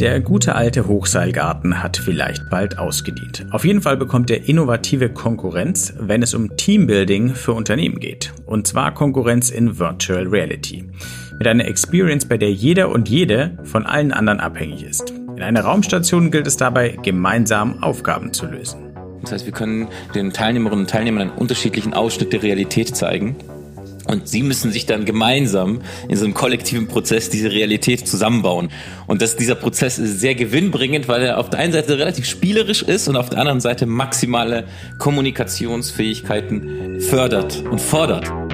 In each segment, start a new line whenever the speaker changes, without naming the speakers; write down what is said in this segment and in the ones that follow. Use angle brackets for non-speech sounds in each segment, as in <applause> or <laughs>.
Der gute alte Hochseilgarten hat vielleicht bald ausgedient. Auf jeden Fall bekommt er innovative Konkurrenz, wenn es um Teambuilding für Unternehmen geht. Und zwar Konkurrenz in Virtual Reality. Mit einer Experience, bei der jeder und jede von allen anderen abhängig ist. In einer Raumstation gilt es dabei, gemeinsam Aufgaben zu lösen.
Das heißt, wir können den Teilnehmerinnen und Teilnehmern einen unterschiedlichen Ausschnitt der Realität zeigen und sie müssen sich dann gemeinsam in so einem kollektiven Prozess diese Realität zusammenbauen. Und das, dieser Prozess ist sehr gewinnbringend, weil er auf der einen Seite relativ spielerisch ist und auf der anderen Seite maximale Kommunikationsfähigkeiten fördert und fordert.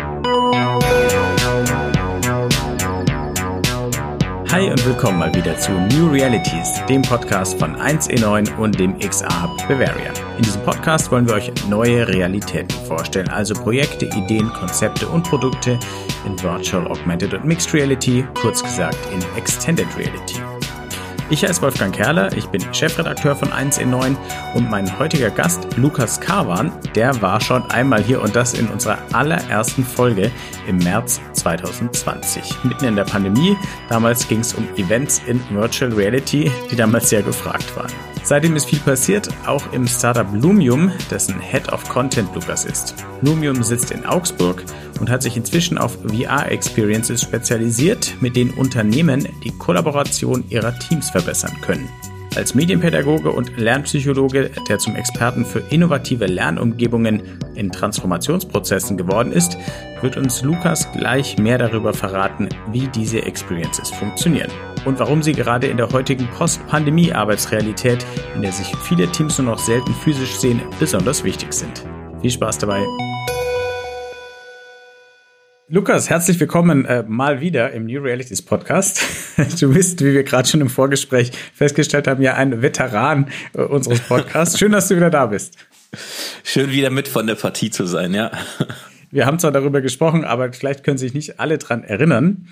Hi und willkommen mal wieder zu New Realities, dem Podcast von 1E9 und dem XR Hub Bavaria. In diesem Podcast wollen wir euch neue Realitäten vorstellen, also Projekte, Ideen, Konzepte und Produkte in Virtual, Augmented und Mixed Reality, kurz gesagt in Extended Reality. Ich heiße Wolfgang Kerler, ich bin Chefredakteur von 1in9 und mein heutiger Gast, Lukas Karwan, der war schon einmal hier und das in unserer allerersten Folge im März 2020, mitten in der Pandemie. Damals ging es um Events in Virtual Reality, die damals sehr gefragt waren. Seitdem ist viel passiert, auch im Startup Lumium, dessen Head of Content Lukas ist. Lumium sitzt in Augsburg und hat sich inzwischen auf VR-Experiences spezialisiert, mit denen Unternehmen die Kollaboration ihrer Teams verbessern können. Als Medienpädagoge und Lernpsychologe, der zum Experten für innovative Lernumgebungen in Transformationsprozessen geworden ist, wird uns Lukas gleich mehr darüber verraten, wie diese Experiences funktionieren und warum sie gerade in der heutigen Post-Pandemie-Arbeitsrealität, in der sich viele Teams nur noch selten physisch sehen, besonders wichtig sind. Viel Spaß dabei! Lukas, herzlich willkommen äh, mal wieder im New Realities Podcast. <laughs> Du bist, wie wir gerade schon im Vorgespräch festgestellt haben, ja ein Veteran äh, unseres Podcasts. Schön, dass du wieder da bist.
Schön wieder mit von der Partie zu sein, ja. <laughs>
Wir haben zwar darüber gesprochen, aber vielleicht können sich nicht alle dran erinnern.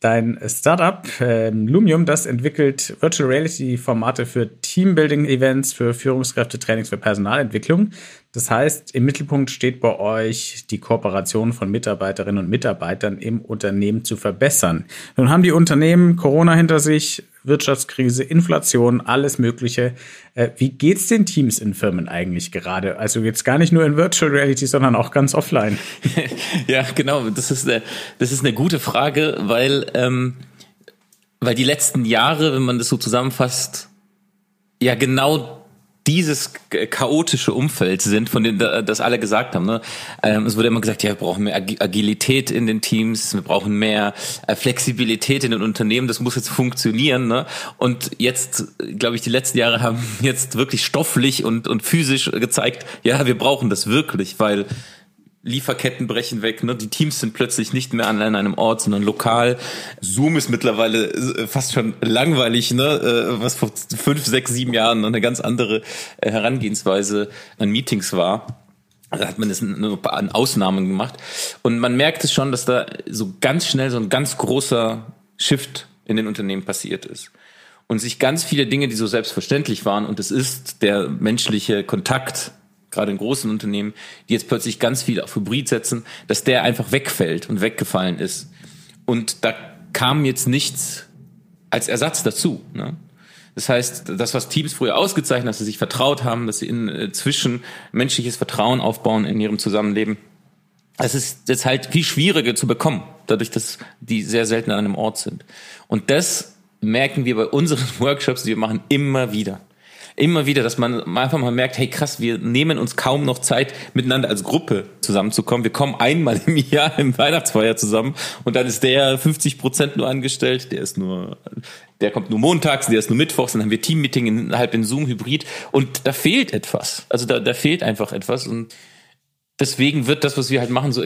Dein Startup äh, Lumium, das entwickelt Virtual Reality Formate für Teambuilding Events, für Führungskräfte, Trainings, für Personalentwicklung. Das heißt, im Mittelpunkt steht bei euch die Kooperation von Mitarbeiterinnen und Mitarbeitern im Unternehmen zu verbessern. Nun haben die Unternehmen Corona hinter sich, Wirtschaftskrise, Inflation, alles Mögliche. Äh, wie geht's den Teams in Firmen eigentlich gerade? Also jetzt gar nicht nur in Virtual Reality, sondern auch ganz offline. <laughs>
ja, genau. Das ist eine, das ist eine gute Frage, weil, ähm, weil die letzten Jahre, wenn man das so zusammenfasst, ja genau dieses chaotische Umfeld sind, von dem das alle gesagt haben. Ne? Ähm, es wurde immer gesagt, ja, wir brauchen mehr Agilität in den Teams, wir brauchen mehr äh, Flexibilität in den Unternehmen, das muss jetzt funktionieren. Ne? Und jetzt, glaube ich, die letzten Jahre haben <laughs> jetzt wirklich stofflich und, und physisch gezeigt, ja, wir brauchen das wirklich, weil Lieferketten brechen weg, ne? die Teams sind plötzlich nicht mehr an einem Ort, sondern lokal. Zoom ist mittlerweile äh, fast schon langweilig, ne? Äh, was vor fünf, sechs, sieben Jahren eine ganz andere äh, Herangehensweise an Meetings war. Da hat man das an Ausnahmen gemacht. Und man merkt es schon, dass da so ganz schnell so ein ganz großer Shift in den Unternehmen passiert ist. Und sich ganz viele Dinge, die so selbstverständlich waren, und es ist der menschliche Kontakt, gerade in großen Unternehmen, die jetzt plötzlich ganz viel auf Hybrid setzen, dass der einfach wegfällt und weggefallen ist. Und da kam jetzt nichts als Ersatz dazu. Ne? Das heißt, das, was Teams früher ausgezeichnet, dass sie sich vertraut haben, dass sie inzwischen äh, menschliches Vertrauen aufbauen in ihrem Zusammenleben, das ist jetzt halt viel schwieriger zu bekommen, dadurch, dass die sehr selten an einem Ort sind. Und das merken wir bei unseren <laughs> Workshops, die wir machen, immer wieder immer wieder, dass man einfach mal merkt, hey krass, wir nehmen uns kaum noch Zeit, miteinander als Gruppe zusammenzukommen. Wir kommen einmal im <laughs> Jahr im Weihnachtsfeier zusammen und dann ist der 50 Prozent nur angestellt, der ist nur, der kommt nur montags, der ist nur mittwochs, dann haben wir Teammeeting innerhalb in Zoom Hybrid und da fehlt etwas. Also da, da fehlt einfach etwas und deswegen wird das, was wir halt machen, so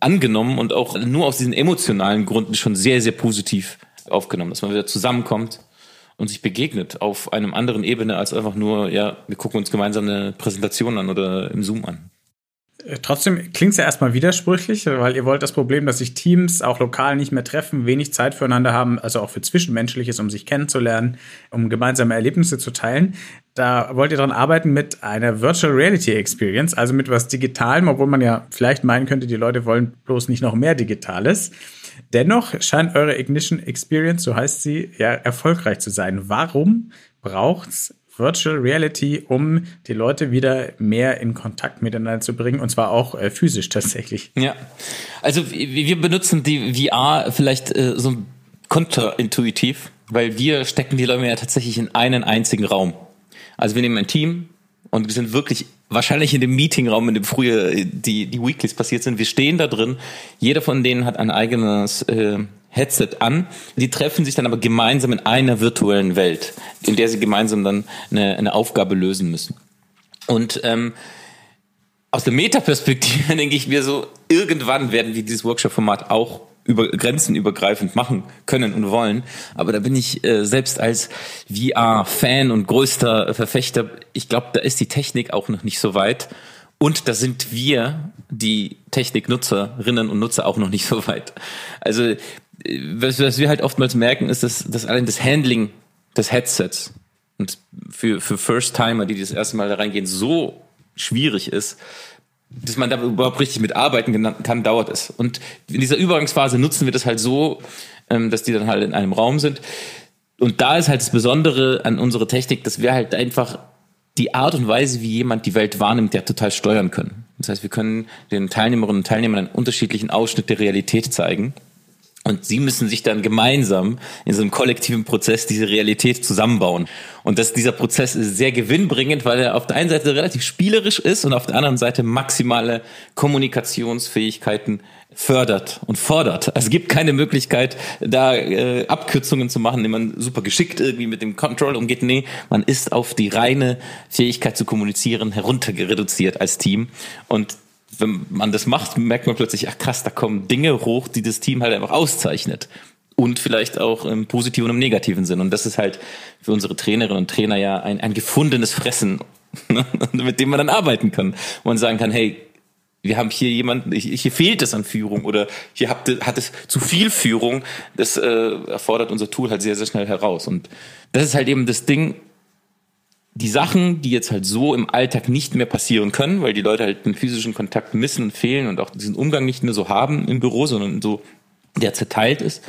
angenommen und auch nur aus diesen emotionalen Gründen schon sehr, sehr positiv aufgenommen, dass man wieder zusammenkommt und sich begegnet auf einem anderen Ebene als einfach nur, ja, wir gucken uns gemeinsam eine Präsentation an oder im Zoom an.
Äh, trotzdem klingt es ja erstmal widersprüchlich, weil ihr wollt das Problem, dass sich Teams auch lokal nicht mehr treffen, wenig Zeit füreinander haben, also auch für Zwischenmenschliches, um sich kennenzulernen, um gemeinsame Erlebnisse zu teilen. Da wollt ihr dran arbeiten mit einer Virtual Reality Experience, also mit was Digitalem, obwohl man ja vielleicht meinen könnte, die Leute wollen bloß nicht noch mehr Digitales. Dennoch scheint eure Ignition Experience, so heißt sie, ja erfolgreich zu sein. Warum braucht's Virtual Reality, um die Leute wieder mehr in Kontakt miteinander zu bringen und zwar auch äh, physisch tatsächlich.
Ja, also wir benutzen die VR vielleicht äh, so kontraintuitiv, weil wir stecken die Leute ja tatsächlich in einen einzigen Raum. Also wir nehmen ein Team und wir sind wirklich wahrscheinlich in dem Meetingraum, in dem früher die, die Weeklies passiert sind. Wir stehen da drin. Jeder von denen hat ein eigenes äh, Headset an. Die treffen sich dann aber gemeinsam in einer virtuellen Welt, in der sie gemeinsam dann eine, eine Aufgabe lösen müssen. Und ähm, aus der Metaperspektive <laughs> denke ich mir so, irgendwann werden wir dieses Workshop-Format auch über Grenzen übergreifend machen können und wollen. Aber da bin ich äh, selbst als VR-Fan und größter Verfechter, ich glaube, da ist die Technik auch noch nicht so weit. Und da sind wir, die Techniknutzerinnen und Nutzer, auch noch nicht so weit. Also, äh, was, was wir halt oftmals merken, ist, dass, dass allein das Handling des Headsets und für, für First-Timer, die das erste Mal da reingehen, so schwierig ist, bis man da überhaupt richtig mitarbeiten kann, dauert es. Und in dieser Übergangsphase nutzen wir das halt so, ähm, dass die dann halt in einem Raum sind. Und da ist halt das Besondere an unserer Technik, dass wir halt einfach die Art und Weise, wie jemand die Welt wahrnimmt, ja total steuern können. Das heißt, wir können den Teilnehmerinnen und Teilnehmern einen unterschiedlichen Ausschnitt der Realität zeigen. Und sie müssen sich dann gemeinsam in so einem kollektiven Prozess diese Realität zusammenbauen. Und dass dieser Prozess ist sehr gewinnbringend, weil er auf der einen Seite relativ spielerisch ist und auf der anderen Seite maximale Kommunikationsfähigkeiten fördert und fordert. Also es gibt keine Möglichkeit, da äh, Abkürzungen zu machen, indem man super geschickt irgendwie mit dem Control umgeht. Nee, man ist auf die reine Fähigkeit zu kommunizieren heruntergereduziert als Team. Und wenn man das macht, merkt man plötzlich, ach krass, da kommen Dinge hoch, die das Team halt einfach auszeichnet. Und vielleicht auch im positiven und im negativen Sinn. Und das ist halt für unsere Trainerinnen und Trainer ja ein, ein gefundenes Fressen, <laughs> mit dem man dann arbeiten kann. Wo man sagen kann, hey, wir haben hier jemanden, hier fehlt es an Führung oder hier hat, hat es zu viel Führung. Das äh, erfordert unser Tool halt sehr, sehr schnell heraus. Und das ist halt eben das Ding, die Sachen, die jetzt halt so im Alltag nicht mehr passieren können, weil die Leute halt den physischen Kontakt missen und fehlen und auch diesen Umgang nicht mehr so haben im Büro, sondern so der zerteilt ist,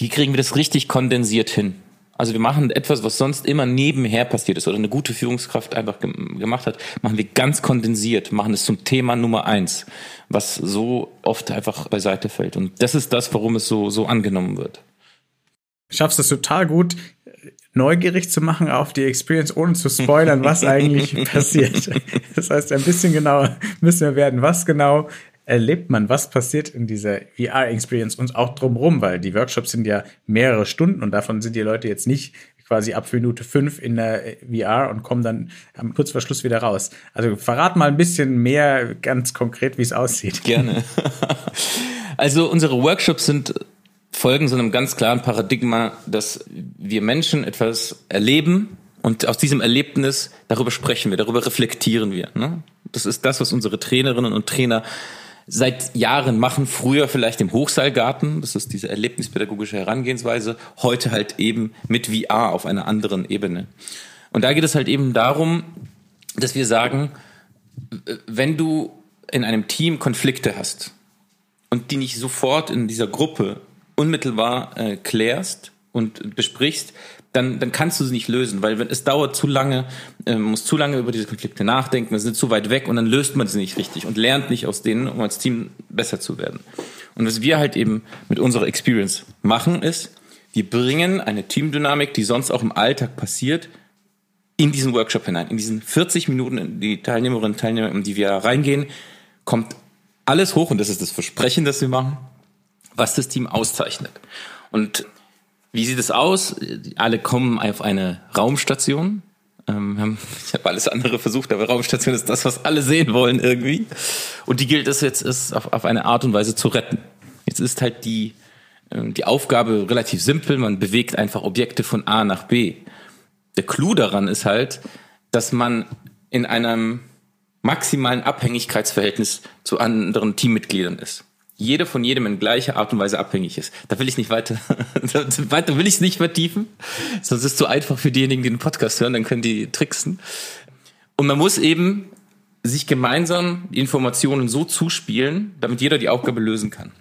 die kriegen wir das richtig kondensiert hin. Also wir machen etwas, was sonst immer nebenher passiert ist oder eine gute Führungskraft einfach gemacht hat, machen wir ganz kondensiert, machen es zum Thema Nummer eins, was so oft einfach beiseite fällt. Und das ist das, warum es so, so angenommen wird.
Schaffst es total gut, neugierig zu machen auf die Experience, ohne zu spoilern, was eigentlich <laughs> passiert. Das heißt, ein bisschen genauer müssen wir werden. Was genau erlebt man? Was passiert in dieser VR-Experience und auch drumherum? Weil die Workshops sind ja mehrere Stunden und davon sind die Leute jetzt nicht quasi ab Minute fünf in der VR und kommen dann am Kurzverschluss wieder raus. Also verrat mal ein bisschen mehr ganz konkret, wie es aussieht.
Gerne. <laughs> Also unsere Workshops sind folgen so einem ganz klaren Paradigma, dass wir Menschen etwas erleben und aus diesem Erlebnis, darüber sprechen wir, darüber reflektieren wir. Ne? Das ist das, was unsere Trainerinnen und Trainer seit Jahren machen. Früher vielleicht im Hochseilgarten, das ist diese erlebnispädagogische Herangehensweise. Heute halt eben mit VR auf einer anderen Ebene. Und da geht es halt eben darum, dass wir sagen, wenn du in einem Team Konflikte hast und die nicht sofort in dieser Gruppe unmittelbar äh, klärst und besprichst, dann, dann kannst du sie nicht lösen, weil wenn, es dauert zu lange, äh, muss zu lange über diese Konflikte nachdenken, wir sind zu weit weg und dann löst man sie nicht richtig und lernt nicht aus denen, um als Team besser zu werden. Und was wir halt eben mit unserer Experience machen, ist, wir bringen eine Teamdynamik, die sonst auch im Alltag passiert, in diesen Workshop hinein. In diesen 40 Minuten, die Teilnehmerinnen und Teilnehmer, in die wir reingehen, kommt alles hoch und das ist das Versprechen, das wir machen was das Team auszeichnet. Und wie sieht es aus? Alle kommen auf eine Raumstation. Ähm, <laughs> ich habe alles andere versucht, aber Raumstation ist das, was alle sehen wollen irgendwie. Und die gilt es jetzt ist auf, auf eine Art und Weise zu retten. Jetzt ist halt die, ähm, die Aufgabe relativ simpel. Man bewegt einfach Objekte von A nach B. Der Clou daran ist halt, dass man in einem maximalen Abhängigkeitsverhältnis zu anderen Teammitgliedern ist jeder von jedem in gleicher Art und Weise abhängig ist. Da will ich nicht weiter, <laughs> weiter will ich es nicht vertiefen, sonst ist es zu einfach für diejenigen, die den Podcast hören, dann können die tricksen. Und man muss eben sich gemeinsam die Informationen so zuspielen, damit jeder die Aufgabe lösen kann.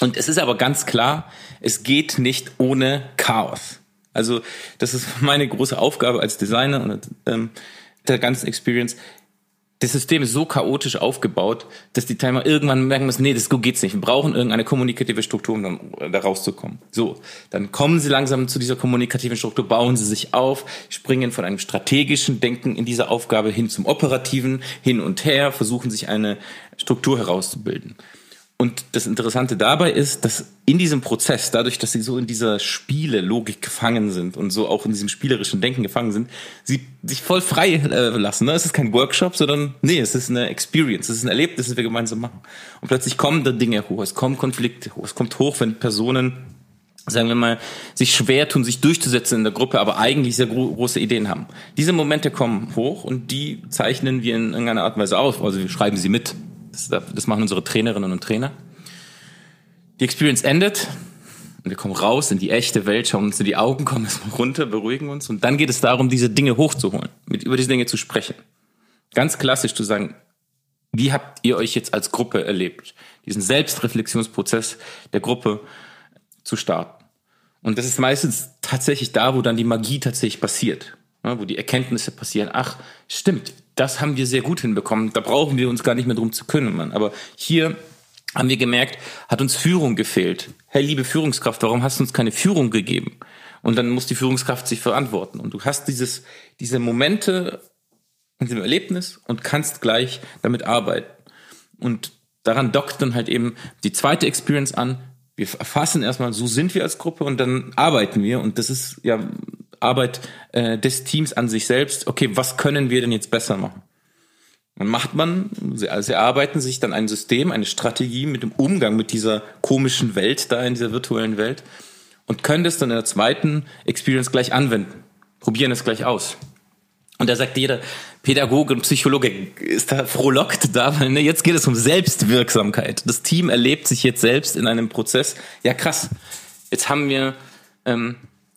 Und es ist aber ganz klar, es geht nicht ohne Chaos. Also das ist meine große Aufgabe als Designer und ähm, der ganzen Experience, das System ist so chaotisch aufgebaut, dass die Timer irgendwann merken müssen, nee, das geht's nicht. Wir brauchen irgendeine kommunikative Struktur, um dann da rauszukommen. So, dann kommen sie langsam zu dieser kommunikativen Struktur, bauen sie sich auf, springen von einem strategischen Denken in dieser Aufgabe hin zum operativen, hin und her, versuchen sich eine Struktur herauszubilden. Und das Interessante dabei ist, dass in diesem Prozess, dadurch, dass sie so in dieser Spiele-Logik gefangen sind und so auch in diesem spielerischen Denken gefangen sind, sie sich voll frei äh, lassen. Ne? Es ist kein Workshop, sondern nee, es ist eine Experience, es ist ein Erlebnis, das wir gemeinsam machen. Und plötzlich kommen da Dinge hoch, es kommen Konflikte hoch, es kommt hoch, wenn Personen sagen wir mal, sich schwer tun, sich durchzusetzen in der Gruppe, aber eigentlich sehr gro große Ideen haben. Diese Momente kommen hoch und die zeichnen wir in irgendeiner Art und Weise auf. Also wir schreiben sie mit. Das, das machen unsere Trainerinnen und Trainer. Die Experience endet und wir kommen raus in die echte Welt, schauen uns in die Augen, kommen erstmal runter, beruhigen uns und dann geht es darum, diese Dinge hochzuholen, mit über diese Dinge zu sprechen. Ganz klassisch zu sagen, wie habt ihr euch jetzt als Gruppe erlebt? Diesen Selbstreflexionsprozess der Gruppe zu starten. Und das ist meistens tatsächlich da, wo dann die Magie tatsächlich passiert, wo die Erkenntnisse passieren. Ach, stimmt, das haben wir sehr gut hinbekommen. Da brauchen wir uns gar nicht mehr drum zu kümmern. Aber hier haben wir gemerkt, hat uns Führung gefehlt. Hey, liebe Führungskraft, warum hast du uns keine Führung gegeben? Und dann muss die Führungskraft sich verantworten. Und du hast dieses, diese Momente in dem Erlebnis und kannst gleich damit arbeiten. Und daran dockt dann halt eben die zweite Experience an. Wir erfassen erstmal, so sind wir als Gruppe und dann arbeiten wir. Und das ist ja Arbeit äh, des Teams an sich selbst. Okay, was können wir denn jetzt besser machen? Dann macht man, sie, also sie arbeiten sich dann ein System, eine Strategie mit dem Umgang mit dieser komischen Welt da in dieser virtuellen Welt und können das dann in der zweiten Experience gleich anwenden. Probieren es gleich aus. Und da sagt jeder Pädagoge und Psychologe ist da frohlockt da, weil ne, jetzt geht es um Selbstwirksamkeit. Das Team erlebt sich jetzt selbst in einem Prozess. Ja, krass. Jetzt haben wir ähm,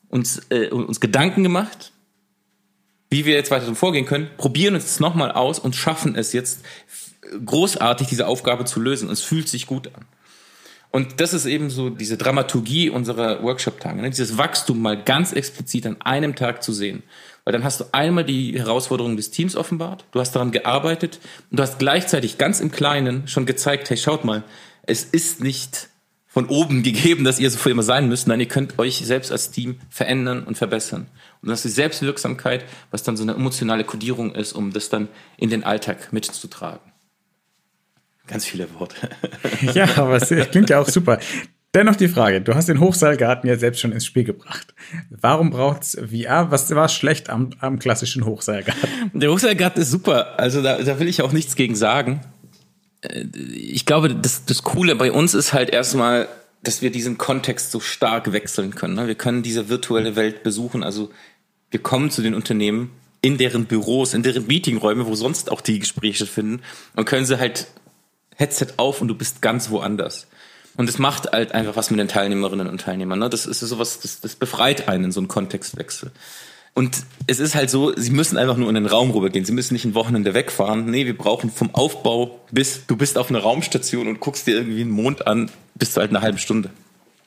uns, äh, uns Gedanken gemacht, wie wir jetzt weiter vorgehen können, probieren uns das nochmal aus und schaffen es jetzt großartig, diese Aufgabe zu lösen. Es fühlt sich gut an. Und das ist eben so diese Dramaturgie unserer Workshop-Tage, ne? dieses Wachstum mal ganz explizit an einem Tag zu sehen. Weil dann hast du einmal die Herausforderung des Teams offenbart, du hast daran gearbeitet und du hast gleichzeitig ganz im Kleinen schon gezeigt, hey, schaut mal, es ist nicht von oben gegeben, dass ihr so für immer sein müsst. Nein, ihr könnt euch selbst als Team verändern und verbessern. Und das ist die Selbstwirksamkeit, was dann so eine emotionale Kodierung ist, um das dann in den Alltag mitzutragen. Ganz viele Worte. <laughs>
Ja, aber es klingt ja auch super. Dennoch die Frage, du hast den Hochseilgarten ja selbst schon ins Spiel gebracht. Warum braucht's VR? Was war schlecht am, am klassischen Hochseilgarten?
Der Hochseilgarten ist super. Also da, da will ich auch nichts gegen sagen ich glaube, das, das Coole bei uns ist halt erstmal, dass wir diesen Kontext so stark wechseln können. Ne? Wir können diese virtuelle Welt besuchen. Also wir kommen zu den Unternehmen in deren Büros, in deren Meetingräume, wo sonst auch die Gespräche finden und können sie halt Headset auf und du bist ganz woanders. Und es macht halt einfach was mit den Teilnehmerinnen und Teilnehmern. Ne? Das ist sowas, das, das befreit einen, so ein Kontextwechsel. Und es ist halt so, sie müssen einfach nur in den Raum rübergehen. Sie müssen nicht ein Wochenende wegfahren. Nee, wir brauchen vom Aufbau bis, du bist auf einer Raumstation und guckst dir irgendwie einen Mond an, bist du halt eine halbe Stunde.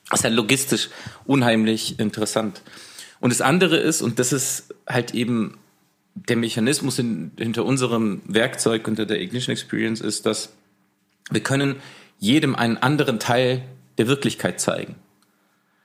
Das ist halt logistisch unheimlich interessant. Und das andere ist, und das ist halt eben der Mechanismus in, hinter unserem Werkzeug, unter der Ignition Experience, ist, dass wir können jedem einen anderen Teil der Wirklichkeit zeigen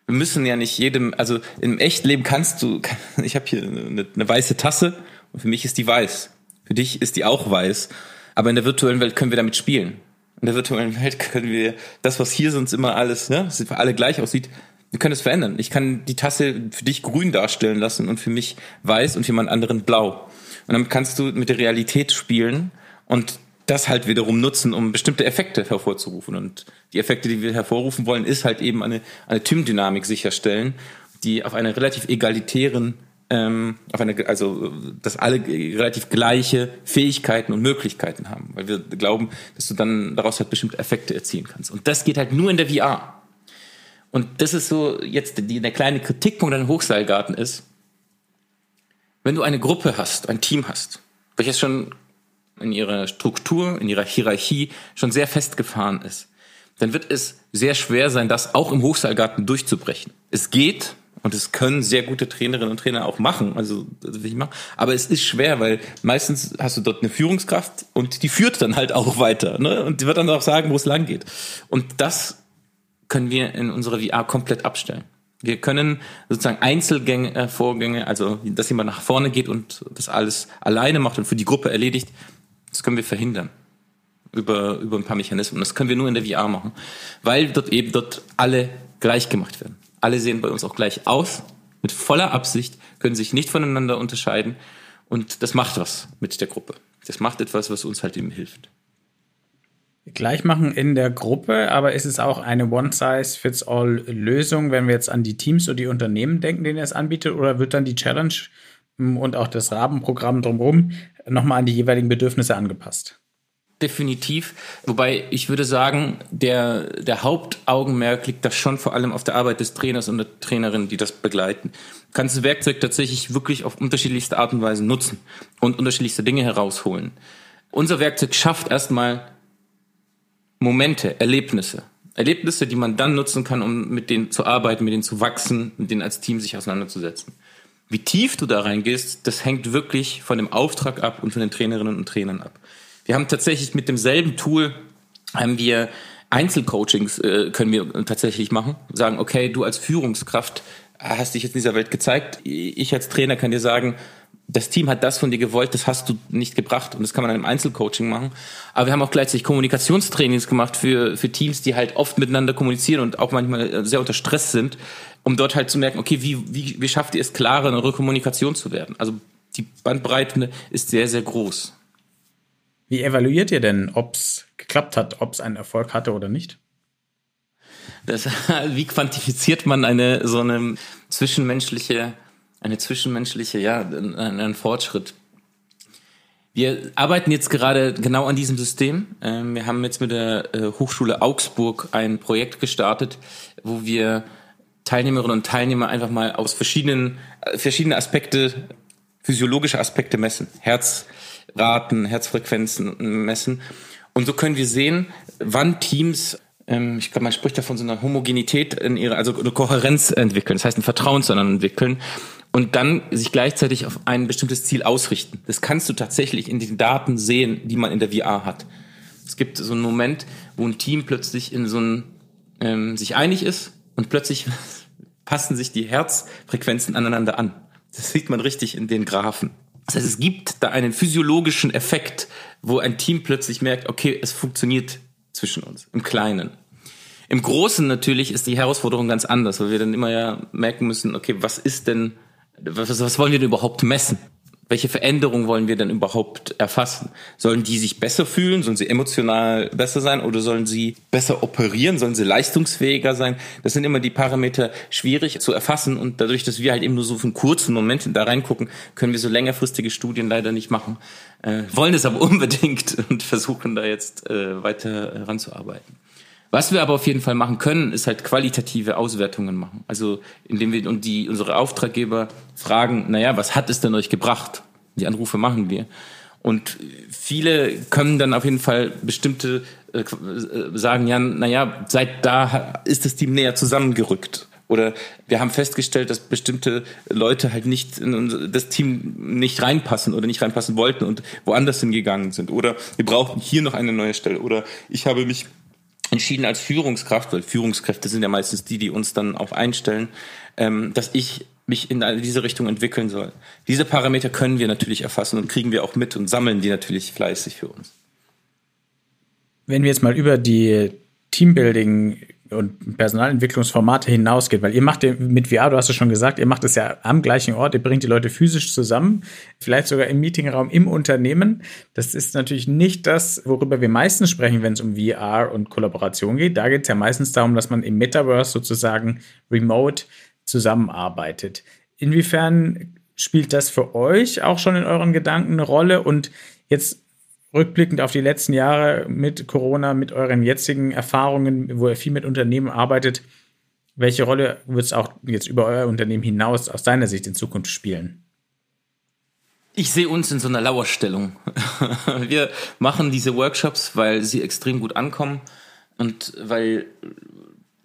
wir müssen ja nicht jedem, also im Echtleben kannst du, <laughs> ich habe hier eine, eine weiße Tasse und für mich ist die weiß. Für dich ist die auch weiß. Aber in der virtuellen Welt können wir damit spielen. In der virtuellen <laughs> Welt können wir das, was hier sonst immer alles, ne, für alle gleich aussieht, wir können es verändern. Ich kann die Tasse für dich grün darstellen lassen und für mich weiß und für jemand anderen blau. Und damit kannst du mit der Realität spielen und das halt wiederum nutzen, um bestimmte Effekte hervorzurufen. Und die Effekte, die wir hervorrufen wollen, ist halt eben eine, eine Tim-Dynamik sicherstellen, die auf einer relativ egalitären, ähm, auf eine, also dass alle relativ gleiche Fähigkeiten und Möglichkeiten haben. Weil wir glauben, dass du dann daraus halt bestimmte Effekte erzielen kannst. Und das geht halt nur in der VR. Und das ist so jetzt die, der kleine Kritikpunkt an Hochseilgarten ist, wenn du eine Gruppe hast, ein Team hast, welches schon in ihrer Struktur, in ihrer Hierarchie schon sehr festgefahren ist, dann wird es sehr schwer sein, das auch im Hochseilgarten durchzubrechen. Es geht, und es können sehr gute Trainerinnen und Trainer auch machen, also das will ich machen. Aber es ist schwer, weil meistens hast du dort eine Führungskraft und die führt dann halt auch weiter, ne? Und die wird dann auch sagen, wo es lang geht. Und das können wir in unserer VR komplett abstellen. Wir können sozusagen Einzelgänge, äh, Vorgänge, also dass jemand nach vorne geht und das alles alleine macht und für die Gruppe erledigt, das können wir verhindern über, über ein paar Mechanismen. Das können wir nur in der VR machen, weil dort eben dort alle gleich gemacht werden. Alle sehen bei uns auch gleich aus, mit voller Absicht, können sich nicht voneinander unterscheiden. Und das macht was mit der Gruppe. Das macht etwas, was uns halt eben hilft.
Gleich machen in der Gruppe, aber ist es auch eine One-Size-Fits-All-Lösung, wenn wir jetzt an die Teams oder die Unternehmen denken, denen es anbietet, oder wird dann die Challenge und auch das Rabenprogramm drumherum nochmal an die jeweiligen Bedürfnisse angepasst?
Definitiv. Wobei ich würde sagen, der, der Hauptaugenmerk liegt da schon vor allem auf der Arbeit des Trainers und der Trainerin, die das begleiten. Du kannst das Werkzeug tatsächlich wirklich auf unterschiedlichste Art und Weise nutzen und unterschiedlichste Dinge herausholen. Unser Werkzeug schafft erstmal Momente, Erlebnisse. Erlebnisse, die man dann nutzen kann, um mit denen zu arbeiten, mit denen zu wachsen, mit denen als Team sich auseinanderzusetzen. Wie tief du da reingehst, das hängt wirklich von dem Auftrag ab und von den Trainerinnen und Trainern ab. Wir haben tatsächlich mit demselben Tool haben wir Einzelcoachings äh, können wir tatsächlich machen. Sagen, okay, du als Führungskraft hast dich jetzt in dieser Welt gezeigt. Ich als Trainer kann dir sagen, das Team hat das von dir gewollt, das hast du nicht gebracht und das kann man dann im Einzelcoaching machen. Aber wir haben auch gleichzeitig Kommunikationstrainings gemacht für, für Teams, die halt oft miteinander kommunizieren und auch manchmal sehr unter Stress sind, um dort halt zu merken, okay, wie, wie, wie schafft ihr es, klarer in eure Kommunikation zu werden? Also die Bandbreite ist sehr, sehr groß.
Wie evaluiert ihr denn, ob es geklappt hat, ob es einen Erfolg hatte oder nicht?
Das, <laughs> wie quantifiziert man eine so eine zwischenmenschliche, eine zwischenmenschliche, ja, einen Fortschritt? Wir arbeiten jetzt gerade genau an diesem System. Ähm, wir haben jetzt mit der äh, Hochschule Augsburg ein Projekt gestartet, wo wir Teilnehmerinnen und Teilnehmer einfach mal aus verschiedenen, äh, verschiedene Aspekte, physiologische Aspekte messen. Herz, Raten, Herzfrequenzen messen. Und so können wir sehen, wann Teams ähm, ich glaube, man spricht da von so einer Homogenität in ihrer, also eine Kohärenz entwickeln, das heißt ein Vertrauen zueinander entwickeln und dann sich gleichzeitig auf ein bestimmtes Ziel ausrichten. Das kannst du tatsächlich in den Daten sehen, die man in der VR hat. Es gibt so einen Moment, wo ein Team plötzlich in so ein, ähm, sich einig ist und plötzlich <laughs> passen sich die Herzfrequenzen aneinander an. Das sieht man richtig in den Graphen. Das heißt, es gibt da einen physiologischen Effekt, wo ein Team plötzlich merkt, okay, es funktioniert zwischen uns, im Kleinen. Im Großen natürlich ist die Herausforderung ganz anders, weil wir dann immer ja merken müssen, okay, was ist denn, was, was wollen wir denn überhaupt messen? Welche Veränderungen wollen wir denn überhaupt erfassen? Sollen die sich besser fühlen? Sollen sie emotional besser sein? Oder sollen sie besser operieren? Sollen sie leistungsfähiger sein? Das sind immer die Parameter schwierig zu erfassen. Und dadurch, dass wir halt eben nur so für einen kurzen Moment da reingucken, können wir so längerfristige Studien leider nicht machen. Äh, wollen es aber <laughs> unbedingt und versuchen da jetzt äh, weiter ranzuarbeiten. Was wir aber auf jeden Fall machen können, ist halt qualitative Auswertungen machen. Also indem wir und die unsere Auftraggeber fragen, naja, was hat es denn euch gebracht? Die Anrufe machen wir. Und viele können dann auf jeden Fall bestimmte äh, äh sagen, ja, naja, seit da ist das Team näher zusammengerückt. Oder wir haben festgestellt, dass bestimmte Leute halt nicht in das Team nicht reinpassen oder nicht reinpassen wollten und woanders hingegangen sind. Oder wir brauchen hier noch eine neue Stelle. Oder ich habe mich entschieden als Führungskraft, weil Führungskräfte sind ja meistens die, die uns dann auch einstellen, ähm, dass ich mich in diese Richtung entwickeln soll. Diese Parameter können wir natürlich erfassen und kriegen wir auch mit und sammeln die natürlich fleißig für uns.
Wenn wir jetzt mal über die Teambuilding und Personalentwicklungsformate hinausgeht, weil ihr macht ja mit VR, du hast es schon gesagt, ihr macht es ja am gleichen Ort, ihr bringt die Leute physisch zusammen, vielleicht sogar im Meetingraum im Unternehmen. Das ist natürlich nicht das, worüber wir meistens sprechen, wenn es um VR und Kollaboration geht. Da geht es ja meistens darum, dass man im Metaverse sozusagen remote zusammenarbeitet. Inwiefern spielt das für euch auch schon in euren Gedanken eine Rolle? Und jetzt rückblickend auf die letzten Jahre mit Corona, mit euren jetzigen Erfahrungen, wo ihr viel mit Unternehmen arbeitet, welche Rolle wird es auch jetzt über euer Unternehmen hinaus aus deiner Sicht in Zukunft spielen?
Ich sehe uns in so einer Lauerstellung. <laughs> Wir machen diese Workshops, weil sie extrem gut ankommen. Und weil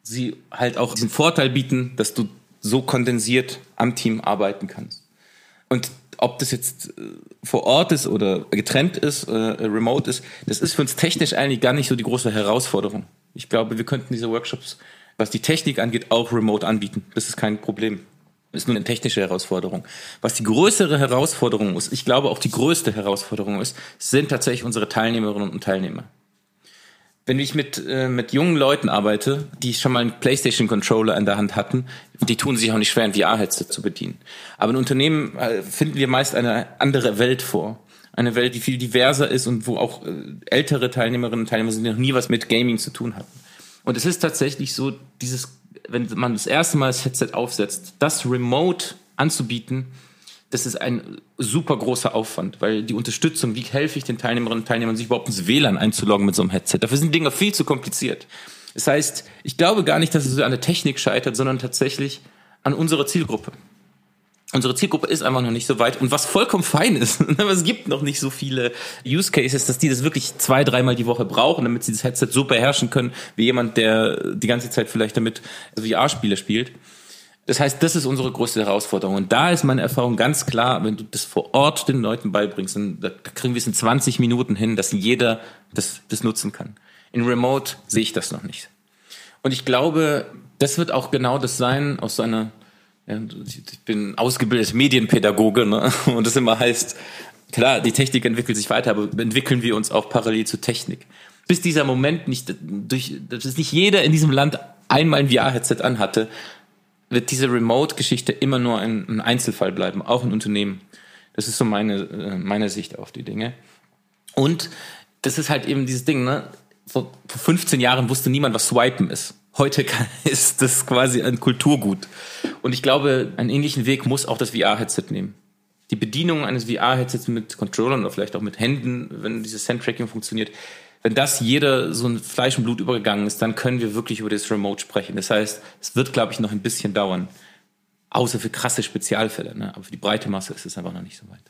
sie halt auch diesen Vorteil bieten, dass du so kondensiert am Team arbeiten kannst. Und ob das jetzt äh, vor Ort ist oder getrennt ist, äh, remote ist, das ist für uns technisch eigentlich gar nicht so die große Herausforderung. Ich glaube, wir könnten diese Workshops, was die Technik angeht, auch remote anbieten. Das ist kein Problem. Das ist nur eine technische Herausforderung. Was die größere Herausforderung ist, ich glaube auch die größte Herausforderung ist, sind tatsächlich unsere Teilnehmerinnen und Teilnehmer wenn ich mit, äh, mit jungen Leuten arbeite, die schon mal einen PlayStation-Controller in der Hand hatten, die tun sich auch nicht schwer, ein VR-Headset zu bedienen. Aber in Unternehmen äh, finden wir meist eine andere Welt vor. Eine Welt, die viel diverser ist und wo auch äh, ältere Teilnehmerinnen und Teilnehmer sind, die noch nie was mit Gaming zu tun hatten. Und es ist tatsächlich so, dieses, wenn man das erste Mal das Headset aufsetzt, das Remote anzubieten, das ist ein super großer Aufwand, weil die Unterstützung, wie helfe ich den Teilnehmerinnen und Teilnehmern, sich überhaupt ins WLAN einzuloggen mit so einem Headset, dafür sind Dinge viel zu kompliziert. Das heißt, ich glaube gar nicht, dass es an der Technik scheitert, sondern tatsächlich an unserer Zielgruppe. Unsere Zielgruppe ist einfach noch nicht so weit und was vollkommen fein ist, aber <laughs> es gibt noch nicht so viele Use Cases, dass die das wirklich zwei, dreimal die Woche brauchen, damit sie das Headset so beherrschen können, wie jemand, der die ganze Zeit vielleicht damit VR-Spiele spielt. Das heißt, das ist unsere größte Herausforderung. Und da ist meine Erfahrung ganz klar, wenn du das vor Ort den Leuten beibringst, dann da kriegen wir es in 20 Minuten hin, dass jeder das, das nutzen kann. In Remote sehe ich das noch nicht. Und ich glaube, das wird auch genau das sein aus so einer, ja, ich bin ausgebildeter Medienpädagoge, ne? <laughs> und das immer heißt, klar, die Technik entwickelt sich weiter, aber entwickeln wir uns auch parallel zur Technik. Bis dieser Moment nicht durch, dass nicht jeder in diesem Land einmal ein VR-Headset anhatte, wird diese Remote-Geschichte immer nur ein, ein, Einzelfall bleiben, auch in Unternehmen. Das ist so meine, äh, meine Sicht auf die Dinge. Und das ist halt eben dieses Ding, ne? Vor, vor 15 Jahren wusste niemand, was Swipen ist. Heute kann, <laughs> ist das quasi ein Kulturgut. Und ich glaube, einen ähnlichen Weg muss auch das VR-Headset nehmen. Die Bedienung eines VR-Headsets mit Controllern oder vielleicht auch mit Händen, wenn dieses Hand-Tracking funktioniert, wenn das jeder so ein Fleisch und Blut übergegangen ist, dann können wir wirklich über das Remote sprechen. Das heißt, es wird, glaube ich, noch ein bisschen dauern. Außer für krasse Spezialfälle. Ne? Aber für die breite Masse ist es einfach noch nicht so weit.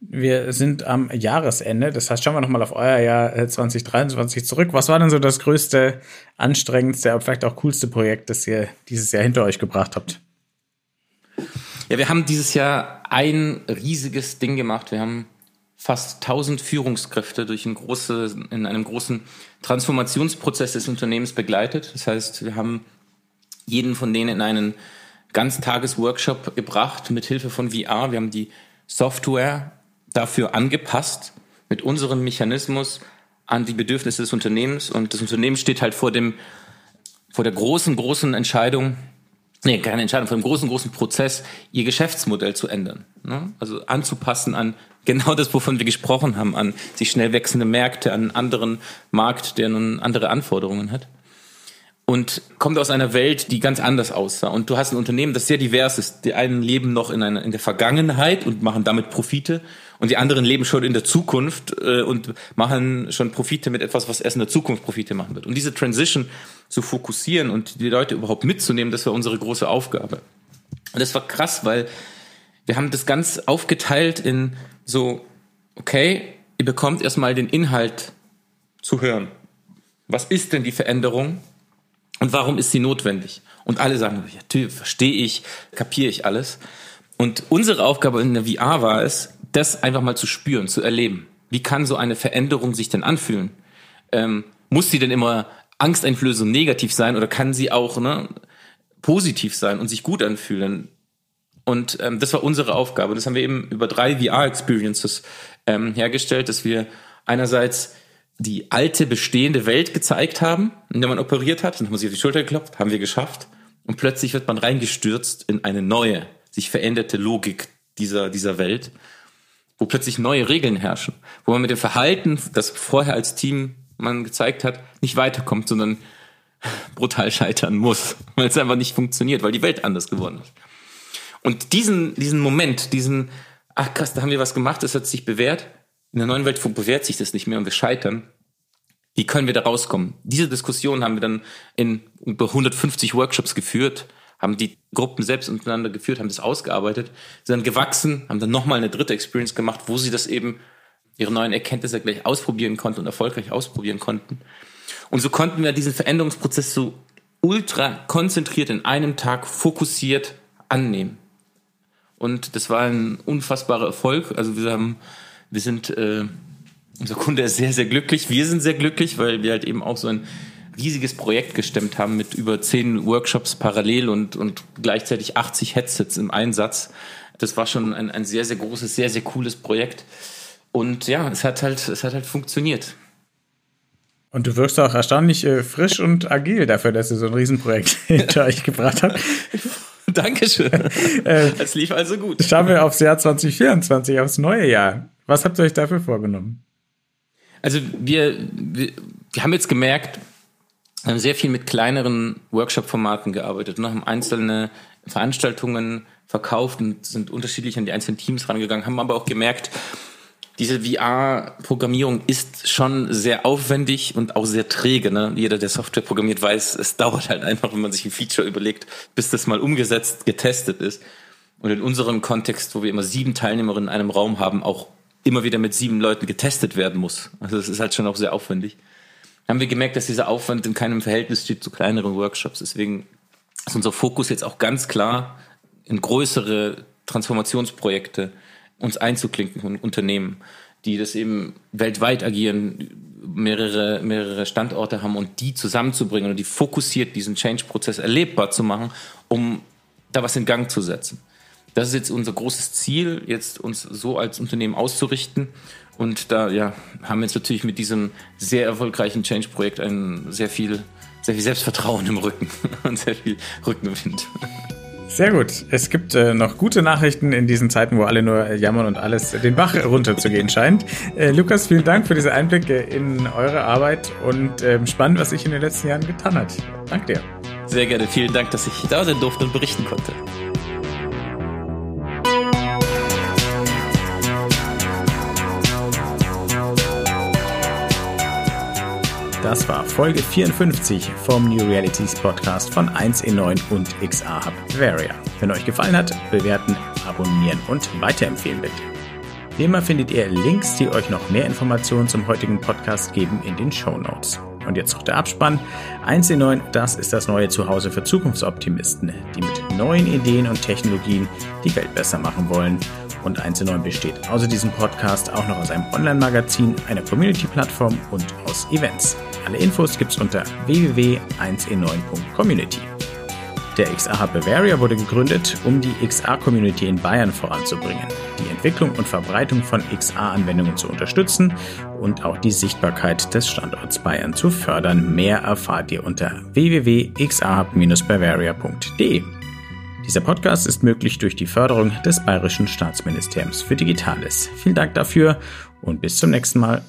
Wir sind am Jahresende, das heißt, schauen wir nochmal auf euer Jahr 2023 äh, zurück. Was war denn so das größte, anstrengendste, aber vielleicht auch coolste Projekt, das ihr dieses Jahr hinter euch gebracht habt?
Ja, wir haben dieses Jahr ein riesiges Ding gemacht. Wir haben fast 1000 Führungskräfte durch ein große, in einem großen Transformationsprozess des Unternehmens begleitet. Das heißt, wir haben jeden von denen in einen Ganztagesworkshop gebracht mit Hilfe von VR. Wir haben die Software dafür angepasst mit unserem Mechanismus an die Bedürfnisse des Unternehmens und das Unternehmen steht halt vor dem vor der großen großen Entscheidung nee, keine Entscheidung, vor dem großen, großen Prozess, ihr Geschäftsmodell zu ändern. Ne? Also anzupassen an genau das, wovon wir gesprochen haben, an sich schnell wechselnde Märkte, an einen anderen Markt, der nun andere Anforderungen hat. Und kommt aus einer Welt, die ganz anders aussah. Und du hast ein Unternehmen, das sehr divers ist. Die einen leben noch in, einer, in der Vergangenheit und machen damit Profite. Und die anderen leben schon in der Zukunft äh, und machen schon Profite mit etwas, was erst in der Zukunft Profite machen wird. Und diese Transition zu fokussieren und die Leute überhaupt mitzunehmen, das war unsere große Aufgabe. Und das war krass, weil wir haben das ganz aufgeteilt in so, okay, ihr bekommt erstmal den Inhalt zu hören. Was ist denn die Veränderung und warum ist sie notwendig? Und alle sagen, ja, verstehe ich, kapiere ich alles. Und unsere Aufgabe in der VR war es, das einfach mal zu spüren, zu erleben. Wie kann so eine Veränderung sich denn anfühlen? Ähm, muss sie denn immer angsteinflößend negativ sein oder kann sie auch ne, positiv sein und sich gut anfühlen? Und ähm, das war unsere Aufgabe. Das haben wir eben über drei VR-Experiences ähm, hergestellt, dass wir einerseits die alte bestehende Welt gezeigt haben, in der man operiert hat, dann haben wir sich auf die Schulter geklopft, haben wir geschafft. Und plötzlich wird man reingestürzt in eine neue, sich veränderte Logik dieser, dieser Welt wo plötzlich neue Regeln herrschen, wo man mit dem Verhalten, das vorher als Team man gezeigt hat, nicht weiterkommt, sondern <laughs> brutal scheitern muss, weil es einfach nicht funktioniert, weil die Welt anders geworden ist. Und diesen, diesen Moment, diesen, ach krass, da haben wir was gemacht, das hat sich bewährt. In der neuen Welt bewährt sich das nicht mehr und wir scheitern. Wie können wir da rauskommen? Diese Diskussion haben wir dann in über 150 Workshops geführt haben die Gruppen selbst untereinander geführt, haben das ausgearbeitet, sind dann gewachsen, haben dann nochmal eine dritte Experience gemacht, wo sie das eben, ihre neuen Erkenntnisse gleich ausprobieren konnten und erfolgreich ausprobieren konnten. Und so konnten wir diesen Veränderungsprozess so ultra konzentriert in einem Tag fokussiert annehmen. Und das war ein unfassbarer Erfolg. Also wir haben, wir sind, äh, unser Kunde ist sehr, sehr glücklich. Wir sind sehr glücklich, weil wir halt eben auch so ein riesiges Projekt gestemmt haben mit über zehn Workshops parallel und, und gleichzeitig 80 Headsets im Einsatz. Das war schon ein, ein sehr, sehr großes, sehr, sehr cooles Projekt. Und ja, es hat halt, es hat halt funktioniert.
Und du wirkst auch erstaunlich äh, frisch und agil dafür, dass du so ein Riesenprojekt <laughs> hinter euch gebracht hast. <laughs>
Dankeschön. <laughs>
Äh,
es lief also gut.
Schauen wir aufs Jahr 2024, aufs neue Jahr. Was habt ihr euch dafür vorgenommen?
Also wir, wir, wir haben jetzt gemerkt, haben sehr viel mit kleineren Workshop-Formaten gearbeitet und haben einzelne Veranstaltungen verkauft und sind unterschiedlich an die einzelnen Teams rangegangen, haben aber auch gemerkt, diese VR-Programmierung ist schon sehr aufwendig und auch sehr träge. Ne? Jeder, der Software programmiert, weiß, es dauert halt einfach, wenn man sich ein Feature überlegt, bis das mal umgesetzt, getestet ist. Und in unserem Kontext, wo wir immer sieben Teilnehmerinnen in einem Raum haben, auch immer wieder mit sieben Leuten getestet werden muss. Also das ist halt schon auch sehr aufwendig. Haben wir gemerkt, dass dieser Aufwand in keinem Verhältnis steht zu kleineren Workshops. Deswegen ist unser Fokus jetzt auch ganz klar in größere Transformationsprojekte uns einzuklinken und Unternehmen, die das eben weltweit agieren, mehrere, mehrere Standorte haben und die zusammenzubringen und die fokussiert diesen Change-Prozess erlebbar zu machen, um da was in Gang zu setzen. Das ist jetzt unser großes Ziel, jetzt uns so als Unternehmen auszurichten. Und da ja, haben wir jetzt natürlich mit diesem sehr erfolgreichen Change-Projekt ein sehr viel, sehr viel Selbstvertrauen im Rücken <laughs> und sehr viel Rückenwind.
Sehr gut. Es gibt äh, noch gute Nachrichten in diesen Zeiten, wo alle nur jammern und alles den Bach runterzugehen scheint. Äh, Lukas, vielen Dank für diese Einblicke in eure Arbeit und äh, spannend, was sich in den letzten Jahren getan hat. Dank dir.
Sehr gerne. Vielen Dank, dass ich da sein durfte und berichten konnte.
Das war Folge 54 vom New Realities Podcast von 1E9 und XA Hub Bavaria. Wenn euch gefallen hat, bewerten, abonnieren und weiterempfehlen bitte. Wie immer findet ihr Links, die euch noch mehr Informationen zum heutigen Podcast geben, in den Show Notes. Und jetzt noch der Abspann. 1E9, das ist das neue Zuhause für Zukunftsoptimisten, die mit neuen Ideen und Technologien die Welt besser machen wollen. Und 1E9 besteht außer diesem Podcast auch noch aus einem Online-Magazin, einer Community-Plattform und aus Events. Alle Infos gibt's unter www.1e9.community. Der XA Bavaria wurde gegründet, um die XA-Community in Bayern voranzubringen, die Entwicklung und Verbreitung von XA-Anwendungen zu unterstützen und auch die Sichtbarkeit des Standorts Bayern zu fördern. Mehr erfahrt ihr unter www.xahub-bavaria.de. Dieser Podcast ist möglich durch die Förderung des Bayerischen Staatsministeriums für Digitales. Vielen Dank dafür und bis zum nächsten Mal.